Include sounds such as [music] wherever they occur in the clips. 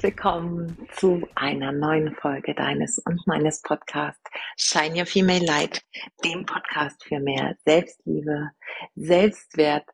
Willkommen zu einer neuen Folge deines und meines Podcasts Shine Your Female Light, dem Podcast für mehr Selbstliebe, Selbstwert,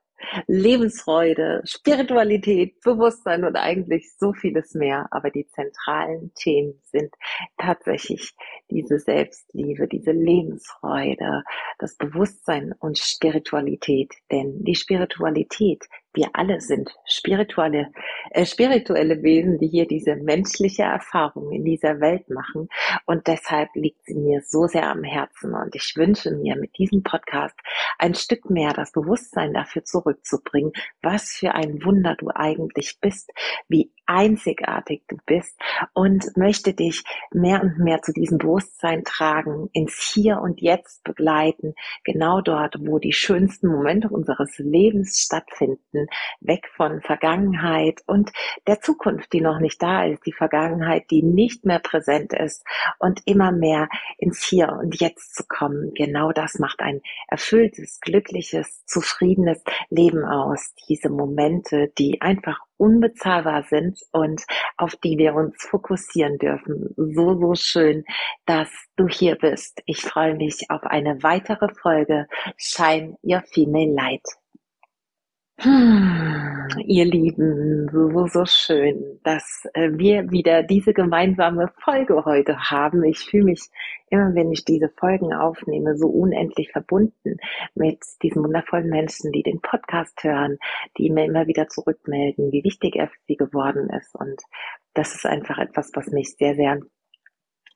Lebensfreude, Spiritualität, Bewusstsein und eigentlich so vieles mehr. Aber die zentralen Themen sind tatsächlich diese Selbstliebe, diese Lebensfreude, das Bewusstsein und Spiritualität. Denn die Spiritualität, wir alle sind spirituelle, äh, spirituelle Wesen, die hier diese menschliche Erfahrung in dieser Welt machen. Und deshalb liegt sie mir so sehr am Herzen. Und ich wünsche mir mit diesem Podcast ein Stück mehr das Bewusstsein dafür zurückzubringen, was für ein Wunder du eigentlich bist, wie einzigartig du bist und möchte dich mehr und mehr zu diesem Bewusstsein tragen, ins Hier und Jetzt begleiten, genau dort, wo die schönsten Momente unseres Lebens stattfinden, weg von Vergangenheit und der Zukunft, die noch nicht da ist, die Vergangenheit, die nicht mehr präsent ist und immer mehr ins Hier und Jetzt zu kommen. Genau das macht ein erfülltes, glückliches, zufriedenes Leben aus. Diese Momente, die einfach unbezahlbar sind und auf die wir uns fokussieren dürfen. So, so schön, dass du hier bist. Ich freue mich auf eine weitere Folge Shine Your Female Light. Hm, ihr Lieben, so, so schön, dass äh, wir wieder diese gemeinsame Folge heute haben. Ich fühle mich immer, wenn ich diese Folgen aufnehme, so unendlich verbunden mit diesen wundervollen Menschen, die den Podcast hören, die mir immer wieder zurückmelden, wie wichtig er für sie geworden ist. Und das ist einfach etwas, was mich sehr, sehr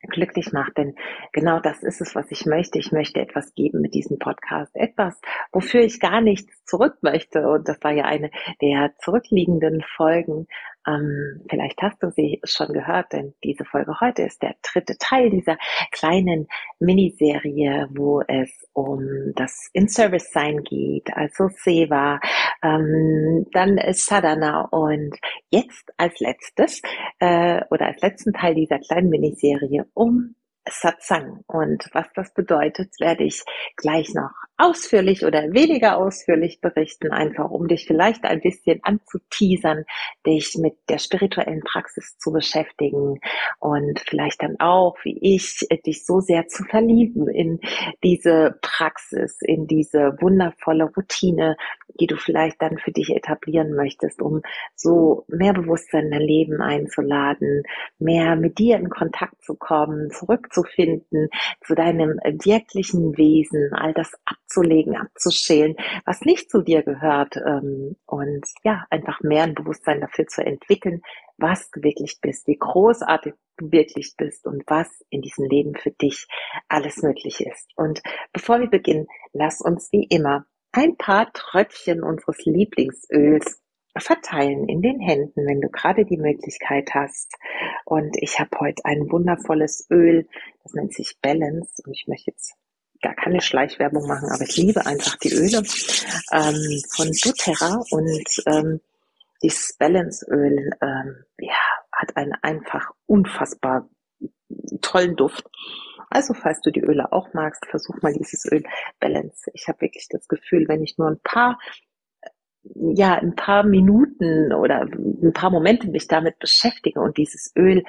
glücklich macht. Denn genau das ist es, was ich möchte. Ich möchte etwas geben mit diesem Podcast. Etwas, wofür ich gar nichts zurück möchte. Und das war ja eine der zurückliegenden Folgen ähm, vielleicht hast du sie schon gehört, denn diese Folge heute ist der dritte Teil dieser kleinen Miniserie, wo es um das In-Service-Sein geht, also Seva, ähm, dann Sadhana und jetzt als letztes äh, oder als letzten Teil dieser kleinen Miniserie um Satsang. Und was das bedeutet, werde ich gleich noch ausführlich oder weniger ausführlich berichten, einfach um dich vielleicht ein bisschen anzuteasern, dich mit der spirituellen Praxis zu beschäftigen und vielleicht dann auch, wie ich, dich so sehr zu verlieben in diese Praxis, in diese wundervolle Routine, die du vielleicht dann für dich etablieren möchtest, um so mehr Bewusstsein in dein Leben einzuladen, mehr mit dir in Kontakt zu kommen, zurückzufinden zu deinem wirklichen Wesen, all das abzulegen, abzuschälen, was nicht zu dir gehört ähm, und ja, einfach mehr ein Bewusstsein dafür zu entwickeln, was du wirklich bist, wie großartig du wirklich bist und was in diesem Leben für dich alles möglich ist. Und bevor wir beginnen, lass uns wie immer ein paar Tröpfchen unseres Lieblingsöls verteilen in den Händen, wenn du gerade die Möglichkeit hast. Und ich habe heute ein wundervolles Öl, das nennt sich Balance und ich möchte jetzt gar keine Schleichwerbung machen, aber ich liebe einfach die Öle ähm, von doTERRA und ähm, dieses Balance-Öl ähm, ja, hat einen einfach unfassbar tollen Duft. Also falls du die Öle auch magst, versuch mal dieses Öl Balance. Ich habe wirklich das Gefühl, wenn ich nur ein paar ja, ein paar Minuten oder ein paar Momente mich damit beschäftige und dieses Öl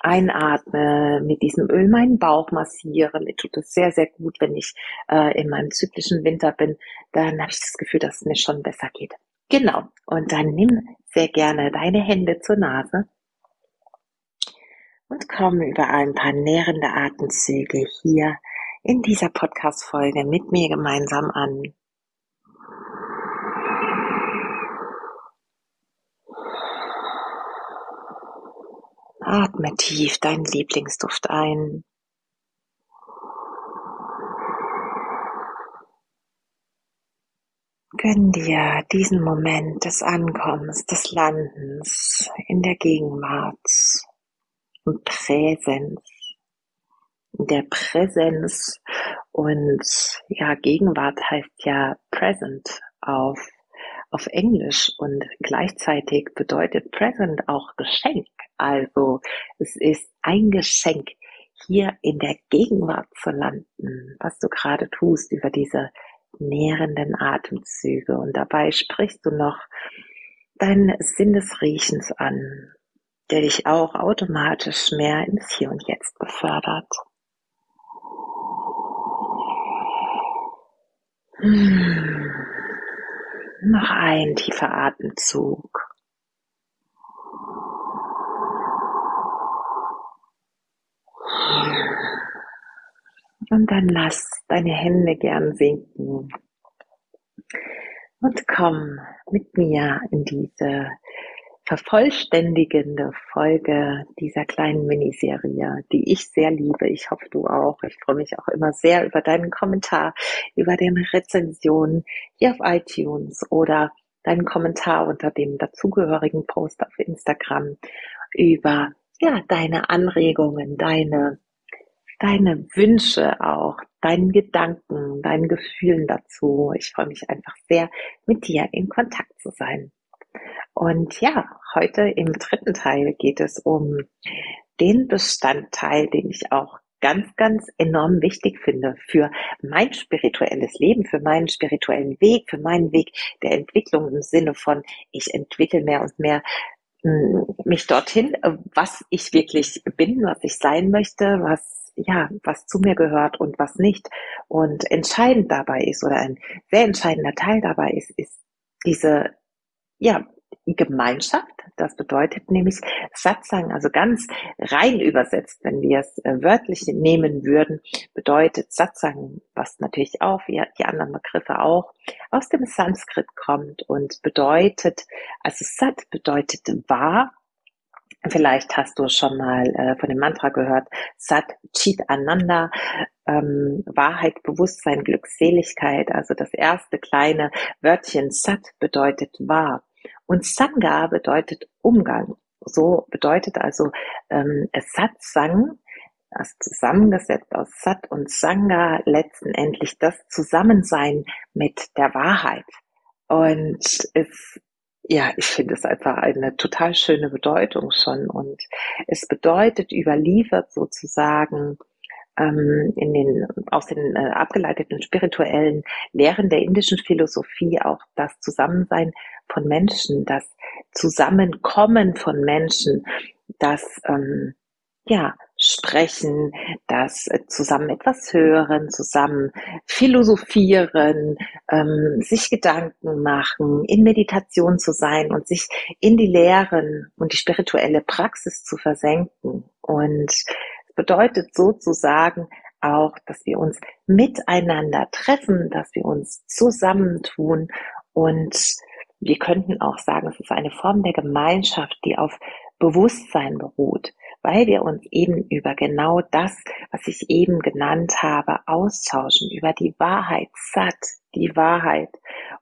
einatme, mit diesem Öl meinen Bauch massiere. Mir tut es sehr, sehr gut, wenn ich äh, in meinem zyklischen Winter bin. Dann habe ich das Gefühl, dass es mir schon besser geht. Genau. Und dann nimm sehr gerne deine Hände zur Nase und komm über ein paar nährende Atemzüge hier in dieser Podcast-Folge mit mir gemeinsam an. Atme tief deinen Lieblingsduft ein. Gönn dir diesen Moment des Ankommens, des Landens in der Gegenwart und Präsenz. Der Präsenz und ja, Gegenwart heißt ja present auf, auf Englisch und gleichzeitig bedeutet present auch Geschenk. Also es ist ein Geschenk, hier in der Gegenwart zu landen, was du gerade tust über diese nährenden Atemzüge. Und dabei sprichst du noch deinen Sinn des Riechens an, der dich auch automatisch mehr ins Hier und Jetzt befördert. Hm. Noch ein tiefer Atemzug. Und dann lass deine Hände gern sinken. Und komm mit mir in diese vervollständigende Folge dieser kleinen Miniserie, die ich sehr liebe. Ich hoffe, du auch. Ich freue mich auch immer sehr über deinen Kommentar, über deine Rezension hier auf iTunes oder deinen Kommentar unter dem dazugehörigen Post auf Instagram über ja, deine Anregungen, deine deine Wünsche auch, deinen Gedanken, deinen Gefühlen dazu. Ich freue mich einfach sehr, mit dir in Kontakt zu sein. Und ja, heute im dritten Teil geht es um den Bestandteil, den ich auch ganz, ganz enorm wichtig finde für mein spirituelles Leben, für meinen spirituellen Weg, für meinen Weg der Entwicklung im Sinne von, ich entwickle mehr und mehr hm, mich dorthin, was ich wirklich bin, was ich sein möchte, was ja, was zu mir gehört und was nicht. Und entscheidend dabei ist oder ein sehr entscheidender Teil dabei ist, ist diese, ja, Gemeinschaft. Das bedeutet nämlich Satsang, also ganz rein übersetzt, wenn wir es äh, wörtlich nehmen würden, bedeutet Satsang, was natürlich auch, wie die anderen Begriffe auch, aus dem Sanskrit kommt und bedeutet, also Sat bedeutet wahr Vielleicht hast du schon mal äh, von dem Mantra gehört, Sat Chit Ananda, ähm, Wahrheit, Bewusstsein, Glückseligkeit. Also das erste kleine Wörtchen Sat bedeutet wahr. Und Sangha bedeutet Umgang. So bedeutet also ähm, Satsang, das zusammengesetzt aus Sat und Sangha, letztendlich das Zusammensein mit der Wahrheit. Und es ja, ich finde es einfach eine total schöne Bedeutung schon. Und es bedeutet überliefert sozusagen ähm, in den, aus den äh, abgeleiteten spirituellen Lehren der indischen Philosophie auch das Zusammensein von Menschen, das Zusammenkommen von Menschen, das ähm, ja, sprechen, das äh, zusammen etwas hören, zusammen philosophieren, ähm, sich Gedanken machen, in Meditation zu sein und sich in die Lehren und die spirituelle Praxis zu versenken. Und es bedeutet sozusagen auch, dass wir uns miteinander treffen, dass wir uns zusammentun und wir könnten auch sagen, es ist eine Form der Gemeinschaft, die auf Bewusstsein beruht weil wir uns eben über genau das, was ich eben genannt habe, austauschen, über die Wahrheit, satt, die Wahrheit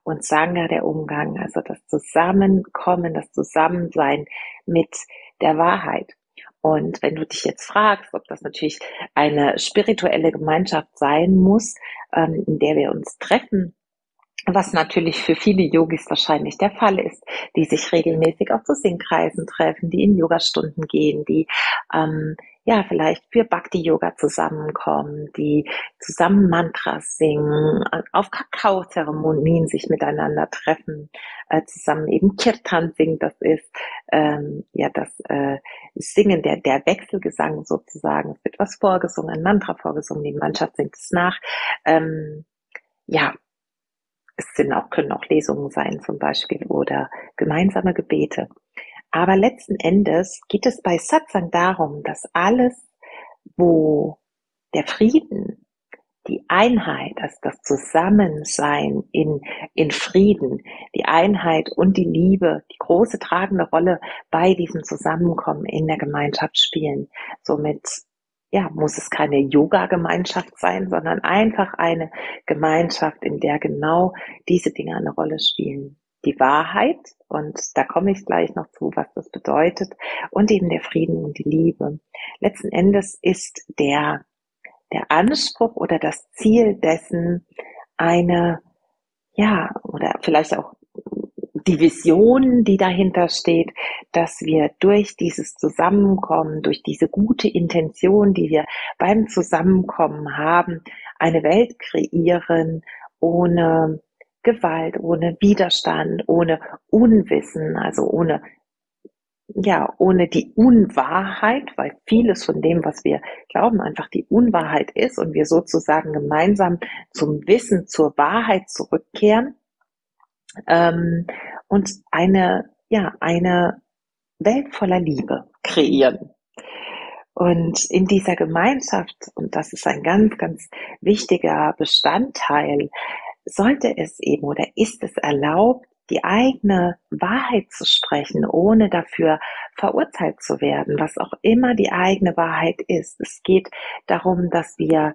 und Sangha der Umgang, also das Zusammenkommen, das Zusammensein mit der Wahrheit. Und wenn du dich jetzt fragst, ob das natürlich eine spirituelle Gemeinschaft sein muss, ähm, in der wir uns treffen, was natürlich für viele Yogis wahrscheinlich der Fall ist, die sich regelmäßig auch zu Singkreisen treffen, die in Yogastunden gehen, die ähm, ja vielleicht für Bhakti-Yoga zusammenkommen, die zusammen Mantras singen, auf Kakao-Zeremonien sich miteinander treffen, äh, zusammen eben Kirtan singen, das ist ähm, ja das äh, Singen, der, der Wechselgesang sozusagen, es wird was vorgesungen, ein Mantra vorgesungen, die Mannschaft singt es nach. Ähm, ja, es sind auch, können auch Lesungen sein zum Beispiel oder gemeinsame Gebete. Aber letzten Endes geht es bei Satsang darum, dass alles, wo der Frieden, die Einheit, also das Zusammensein in, in Frieden, die Einheit und die Liebe, die große tragende Rolle bei diesem Zusammenkommen in der Gemeinschaft spielen. Somit ja, muss es keine Yoga-Gemeinschaft sein, sondern einfach eine Gemeinschaft, in der genau diese Dinge eine Rolle spielen. Die Wahrheit, und da komme ich gleich noch zu, was das bedeutet, und eben der Frieden und die Liebe. Letzten Endes ist der, der Anspruch oder das Ziel dessen eine, ja, oder vielleicht auch die Vision, die dahinter steht, dass wir durch dieses Zusammenkommen, durch diese gute Intention, die wir beim Zusammenkommen haben, eine Welt kreieren ohne Gewalt, ohne Widerstand, ohne Unwissen, also ohne ja, ohne die Unwahrheit, weil vieles von dem, was wir glauben, einfach die Unwahrheit ist und wir sozusagen gemeinsam zum Wissen, zur Wahrheit zurückkehren. Ähm, und eine, ja, eine Welt voller Liebe kreieren. Und in dieser Gemeinschaft, und das ist ein ganz, ganz wichtiger Bestandteil, sollte es eben oder ist es erlaubt, die eigene Wahrheit zu sprechen, ohne dafür verurteilt zu werden, was auch immer die eigene Wahrheit ist. Es geht darum, dass wir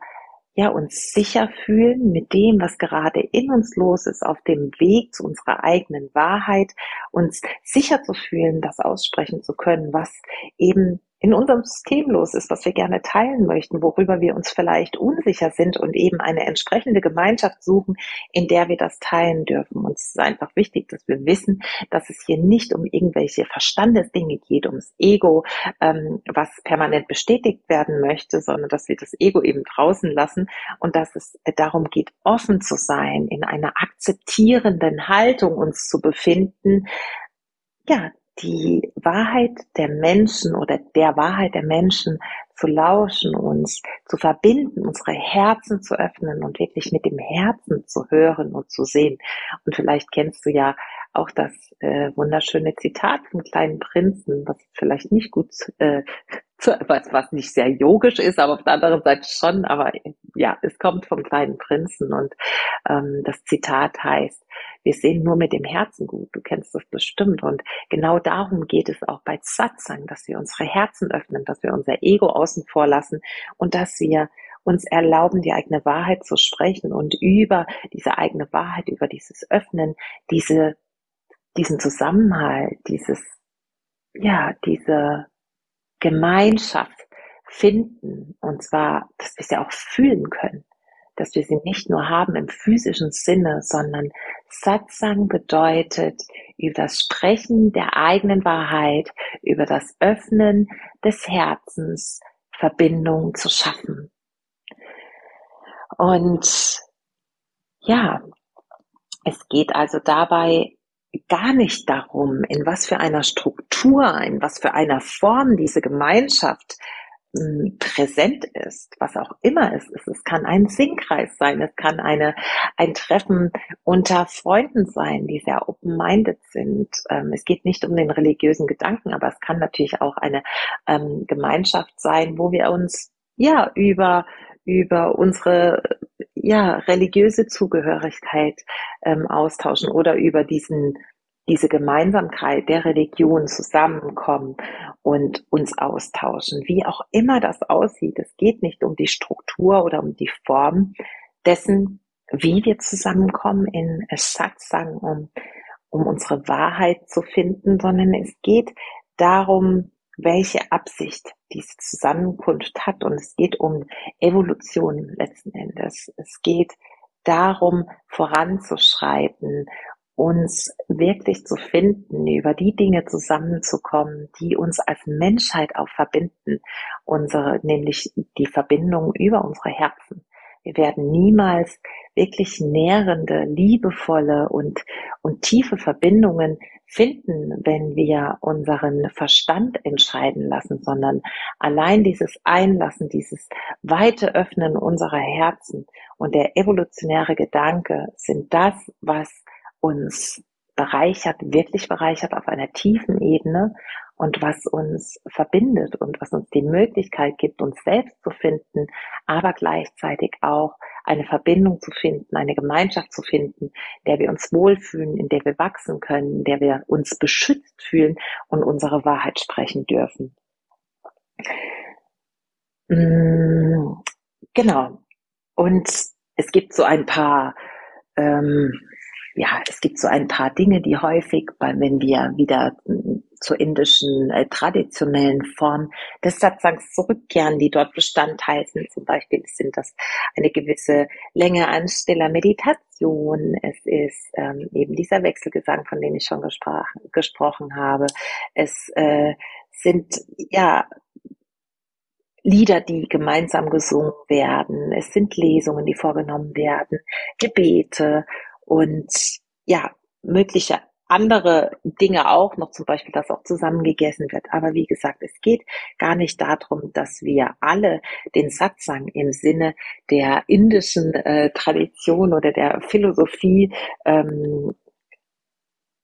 ja, uns sicher fühlen mit dem, was gerade in uns los ist, auf dem Weg zu unserer eigenen Wahrheit, uns sicher zu fühlen, das aussprechen zu können, was eben in unserem System los ist, was wir gerne teilen möchten, worüber wir uns vielleicht unsicher sind und eben eine entsprechende Gemeinschaft suchen, in der wir das teilen dürfen. Uns ist einfach wichtig, dass wir wissen, dass es hier nicht um irgendwelche Verstandesdinge geht, ums Ego, ähm, was permanent bestätigt werden möchte, sondern dass wir das Ego eben draußen lassen und dass es darum geht, offen zu sein, in einer akzeptierenden Haltung uns zu befinden, ja, die Wahrheit der Menschen oder der Wahrheit der Menschen zu lauschen, uns zu verbinden, unsere Herzen zu öffnen und wirklich mit dem Herzen zu hören und zu sehen. Und vielleicht kennst du ja auch das äh, wunderschöne Zitat vom kleinen Prinzen, was vielleicht nicht gut, äh, [laughs] zu, was, was nicht sehr yogisch ist, aber auf der anderen Seite schon, aber ja, es kommt vom kleinen Prinzen und ähm, das Zitat heißt, wir sehen nur mit dem Herzen gut. Du kennst das bestimmt. Und genau darum geht es auch bei Satsang, dass wir unsere Herzen öffnen, dass wir unser Ego außen vor lassen und dass wir uns erlauben, die eigene Wahrheit zu sprechen und über diese eigene Wahrheit, über dieses Öffnen, diese, diesen Zusammenhalt, dieses, ja, diese Gemeinschaft finden. Und zwar, dass wir sie auch fühlen können dass wir sie nicht nur haben im physischen Sinne, sondern Satsang bedeutet über das Sprechen der eigenen Wahrheit, über das Öffnen des Herzens Verbindung zu schaffen. Und ja, es geht also dabei gar nicht darum, in was für einer Struktur, in was für einer Form diese Gemeinschaft präsent ist, was auch immer es ist. Es kann ein Singkreis sein, es kann eine, ein Treffen unter Freunden sein, die sehr open-minded sind. Ähm, es geht nicht um den religiösen Gedanken, aber es kann natürlich auch eine ähm, Gemeinschaft sein, wo wir uns ja über über unsere ja religiöse Zugehörigkeit ähm, austauschen oder über diesen diese Gemeinsamkeit der Religion zusammenkommen und uns austauschen. Wie auch immer das aussieht, es geht nicht um die Struktur oder um die Form dessen, wie wir zusammenkommen in Satsang, um, um unsere Wahrheit zu finden, sondern es geht darum, welche Absicht diese Zusammenkunft hat. Und es geht um Evolution letzten Endes. Es geht darum, voranzuschreiten uns wirklich zu finden, über die Dinge zusammenzukommen, die uns als Menschheit auch verbinden, unsere, nämlich die Verbindung über unsere Herzen. Wir werden niemals wirklich nährende, liebevolle und, und tiefe Verbindungen finden, wenn wir unseren Verstand entscheiden lassen, sondern allein dieses Einlassen, dieses weite Öffnen unserer Herzen und der evolutionäre Gedanke sind das, was uns bereichert, wirklich bereichert auf einer tiefen Ebene und was uns verbindet und was uns die Möglichkeit gibt, uns selbst zu finden, aber gleichzeitig auch eine Verbindung zu finden, eine Gemeinschaft zu finden, der wir uns wohlfühlen, in der wir wachsen können, in der wir uns beschützt fühlen und unsere Wahrheit sprechen dürfen. Mm, genau. Und es gibt so ein paar ähm, ja, es gibt so ein paar Dinge, die häufig, wenn wir wieder hm, zur indischen äh, traditionellen Form des Satsangs zurückkehren, die dort Bestandteil sind. Zum Beispiel sind das eine gewisse Länge an stiller Meditation. Es ist ähm, eben dieser Wechselgesang, von dem ich schon gesprach, gesprochen habe. Es äh, sind ja Lieder, die gemeinsam gesungen werden. Es sind Lesungen, die vorgenommen werden, Gebete und ja, mögliche andere Dinge auch noch, zum Beispiel, dass auch zusammen gegessen wird. Aber wie gesagt, es geht gar nicht darum, dass wir alle den Satsang im Sinne der indischen äh, Tradition oder der Philosophie ähm,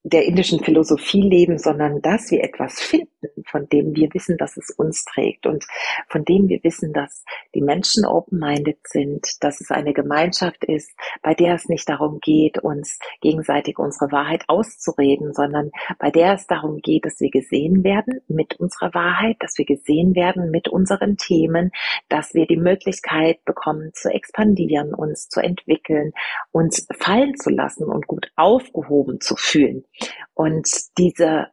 der indischen Philosophie leben, sondern dass wir etwas finden, von dem wir wissen, dass es uns trägt und von dem wir wissen, dass die Menschen open-minded sind, dass es eine Gemeinschaft ist, bei der es nicht darum geht, uns gegenseitig unsere Wahrheit auszureden, sondern bei der es darum geht, dass wir gesehen werden mit unserer Wahrheit, dass wir gesehen werden mit unseren Themen, dass wir die Möglichkeit bekommen zu expandieren, uns zu entwickeln, uns fallen zu lassen und gut aufgehoben zu fühlen. Und diese,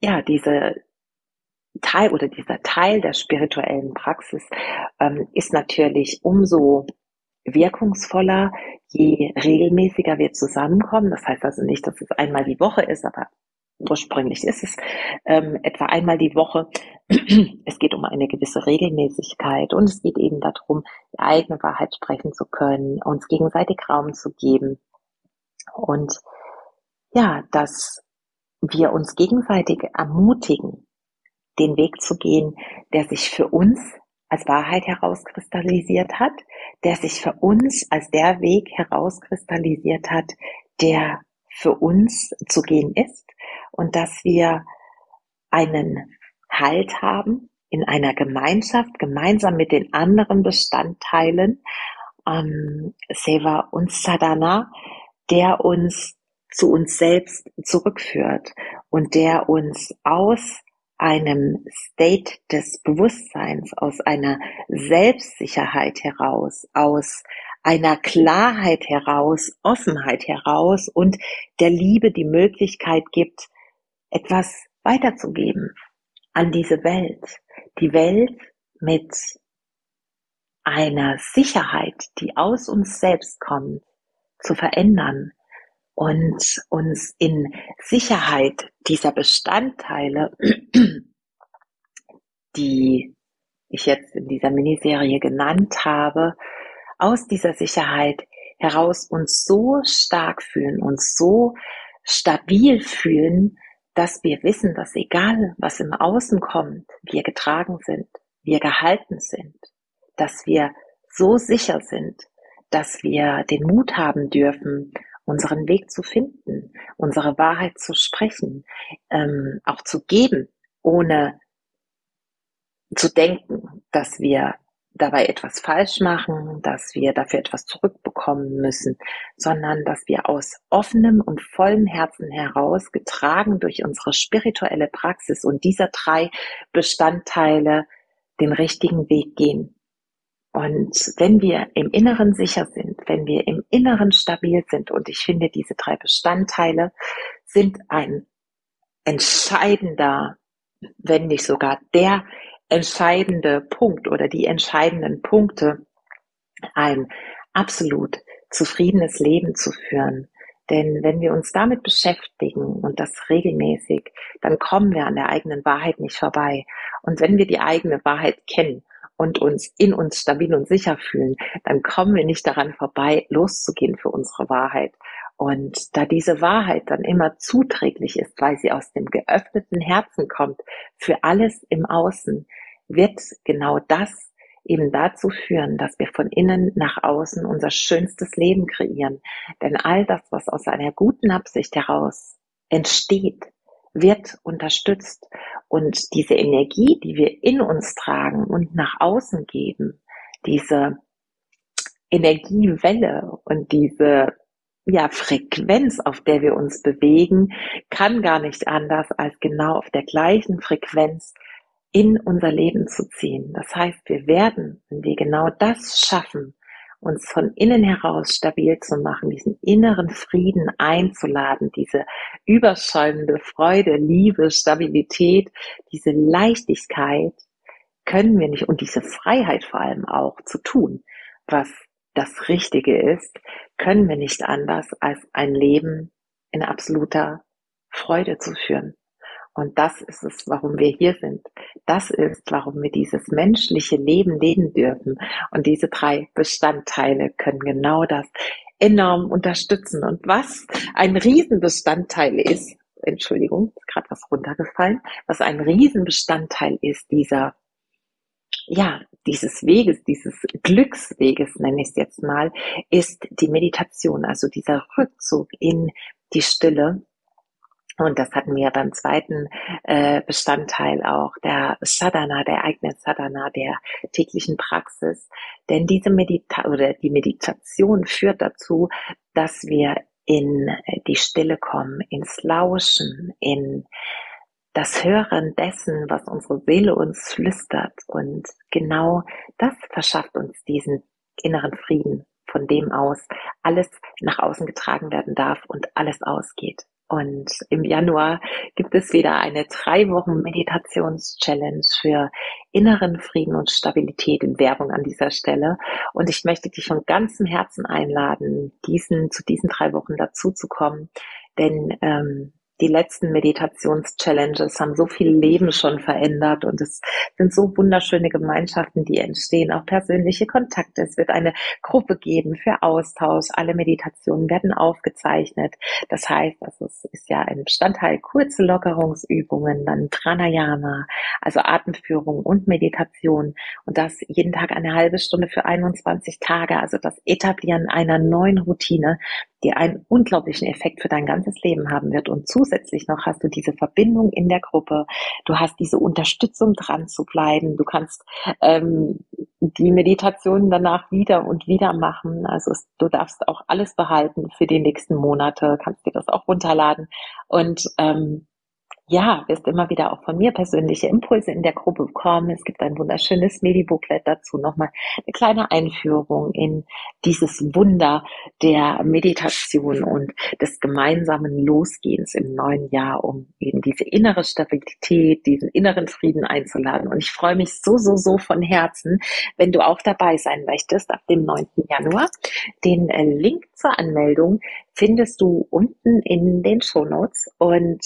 ja, diese Teil oder dieser Teil der spirituellen Praxis ähm, ist natürlich umso wirkungsvoller, je regelmäßiger wir zusammenkommen. Das heißt also nicht, dass es einmal die Woche ist, aber ursprünglich ist es ähm, etwa einmal die Woche. [clears throat] Es geht um eine gewisse Regelmäßigkeit und es geht eben darum, die eigene Wahrheit sprechen zu können, uns gegenseitig Raum zu geben und ja, dass wir uns gegenseitig ermutigen, den Weg zu gehen, der sich für uns als Wahrheit herauskristallisiert hat, der sich für uns als der Weg herauskristallisiert hat, der für uns zu gehen ist und dass wir einen Halt haben in einer Gemeinschaft, gemeinsam mit den anderen Bestandteilen, ähm, Seva und Sadhana, der uns zu uns selbst zurückführt und der uns aus einem State des Bewusstseins, aus einer Selbstsicherheit heraus, aus einer Klarheit heraus, Offenheit heraus und der Liebe die Möglichkeit gibt, etwas weiterzugeben an diese Welt. Die Welt mit einer Sicherheit, die aus uns selbst kommt, zu verändern, und uns in Sicherheit dieser Bestandteile, die ich jetzt in dieser Miniserie genannt habe, aus dieser Sicherheit heraus uns so stark fühlen, uns so stabil fühlen, dass wir wissen, dass egal was im Außen kommt, wir getragen sind, wir gehalten sind, dass wir so sicher sind, dass wir den Mut haben dürfen, unseren Weg zu finden, unsere Wahrheit zu sprechen, ähm, auch zu geben, ohne zu denken, dass wir dabei etwas falsch machen, dass wir dafür etwas zurückbekommen müssen, sondern dass wir aus offenem und vollem Herzen heraus, getragen durch unsere spirituelle Praxis und dieser drei Bestandteile, den richtigen Weg gehen. Und wenn wir im Inneren sicher sind, wenn wir im Inneren stabil sind, und ich finde, diese drei Bestandteile sind ein entscheidender, wenn nicht sogar der entscheidende Punkt oder die entscheidenden Punkte, ein absolut zufriedenes Leben zu führen. Denn wenn wir uns damit beschäftigen und das regelmäßig, dann kommen wir an der eigenen Wahrheit nicht vorbei. Und wenn wir die eigene Wahrheit kennen und uns in uns stabil und sicher fühlen, dann kommen wir nicht daran vorbei, loszugehen für unsere Wahrheit. Und da diese Wahrheit dann immer zuträglich ist, weil sie aus dem geöffneten Herzen kommt, für alles im Außen, wird genau das eben dazu führen, dass wir von innen nach außen unser schönstes Leben kreieren. Denn all das, was aus einer guten Absicht heraus entsteht, wird unterstützt. Und diese Energie, die wir in uns tragen und nach außen geben, diese Energiewelle und diese ja, Frequenz, auf der wir uns bewegen, kann gar nicht anders als genau auf der gleichen Frequenz in unser Leben zu ziehen. Das heißt, wir werden, wenn wir genau das schaffen, uns von innen heraus stabil zu machen, diesen inneren Frieden einzuladen, diese überschäumende Freude, Liebe, Stabilität, diese Leichtigkeit können wir nicht und diese Freiheit vor allem auch zu tun, was das Richtige ist, können wir nicht anders als ein Leben in absoluter Freude zu führen. Und das ist es, warum wir hier sind. Das ist, warum wir dieses menschliche Leben leben dürfen. Und diese drei Bestandteile können genau das enorm unterstützen. Und was ein Riesenbestandteil ist, Entschuldigung, ist gerade was runtergefallen, was ein Riesenbestandteil ist dieser ja, dieses Weges, dieses Glücksweges, nenne ich es jetzt mal, ist die Meditation, also dieser Rückzug in die Stille. Und das hatten wir beim zweiten äh, Bestandteil auch, der Sadhana, der eigenen Sadhana, der täglichen Praxis. Denn diese Medita oder die Meditation führt dazu, dass wir in die Stille kommen, ins Lauschen, in das Hören dessen, was unsere Seele uns flüstert. Und genau das verschafft uns diesen inneren Frieden, von dem aus alles nach außen getragen werden darf und alles ausgeht. Und im Januar gibt es wieder eine drei Wochen Meditations-Challenge für inneren Frieden und Stabilität in Werbung an dieser Stelle. Und ich möchte dich von ganzem Herzen einladen, diesen, zu diesen drei Wochen dazu zu kommen. Denn ähm, die letzten Meditations-Challenges haben so viel Leben schon verändert und es sind so wunderschöne Gemeinschaften, die entstehen, auch persönliche Kontakte. Es wird eine Gruppe geben für Austausch. Alle Meditationen werden aufgezeichnet. Das heißt, also es ist ja ein Bestandteil kurze Lockerungsübungen, dann Pranayama, also Atemführung und Meditation und das jeden Tag eine halbe Stunde für 21 Tage, also das Etablieren einer neuen Routine, die einen unglaublichen Effekt für dein ganzes Leben haben wird. Und zusätzlich noch hast du diese Verbindung in der Gruppe, du hast diese Unterstützung dran zu bleiben, du kannst ähm, die Meditation danach wieder und wieder machen. Also es, du darfst auch alles behalten für die nächsten Monate, kannst dir das auch runterladen. Und ähm, ja, wirst immer wieder auch von mir persönliche Impulse in der Gruppe bekommen. Es gibt ein wunderschönes Medi-Booklet dazu, nochmal eine kleine Einführung in dieses Wunder der Meditation und des gemeinsamen Losgehens im neuen Jahr, um eben diese innere Stabilität, diesen inneren Frieden einzuladen. Und ich freue mich so, so, so von Herzen, wenn du auch dabei sein möchtest ab dem 9. Januar. Den äh, Link zur Anmeldung findest du unten in den Show Notes und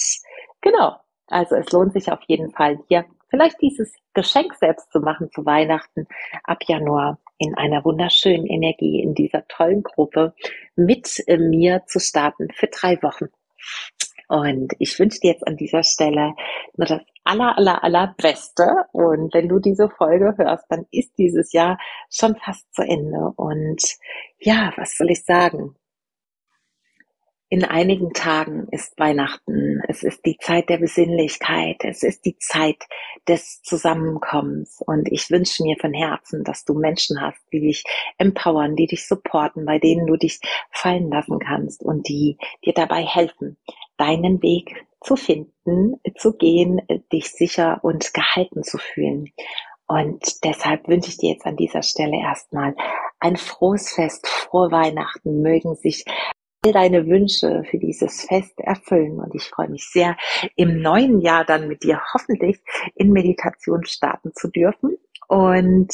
Genau. Also es lohnt sich auf jeden Fall hier vielleicht dieses Geschenk selbst zu machen zu Weihnachten ab Januar in einer wunderschönen Energie in dieser tollen Gruppe mit äh, mir zu starten für drei Wochen. Und ich wünsche dir jetzt an dieser Stelle nur das aller, aller, aller Beste. Und wenn du diese Folge hörst, dann ist dieses Jahr schon fast zu Ende. Und ja, was soll ich sagen? In einigen Tagen ist Weihnachten. Es ist die Zeit der Besinnlichkeit. Es ist die Zeit des Zusammenkommens. Und ich wünsche mir von Herzen, dass du Menschen hast, die dich empowern, die dich supporten, bei denen du dich fallen lassen kannst und die dir dabei helfen, deinen Weg zu finden, zu gehen, dich sicher und gehalten zu fühlen. Und deshalb wünsche ich dir jetzt an dieser Stelle erstmal ein frohes Fest, frohe Weihnachten. Mögen sich all deine Wünsche für dieses Fest erfüllen. Und ich freue mich sehr, im neuen Jahr dann mit dir hoffentlich in Meditation starten zu dürfen. Und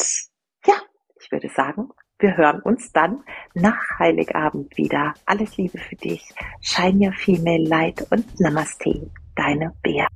ja, ich würde sagen, wir hören uns dann nach Heiligabend wieder. Alles Liebe für dich. Shine your female light und Namaste. Deine Bea.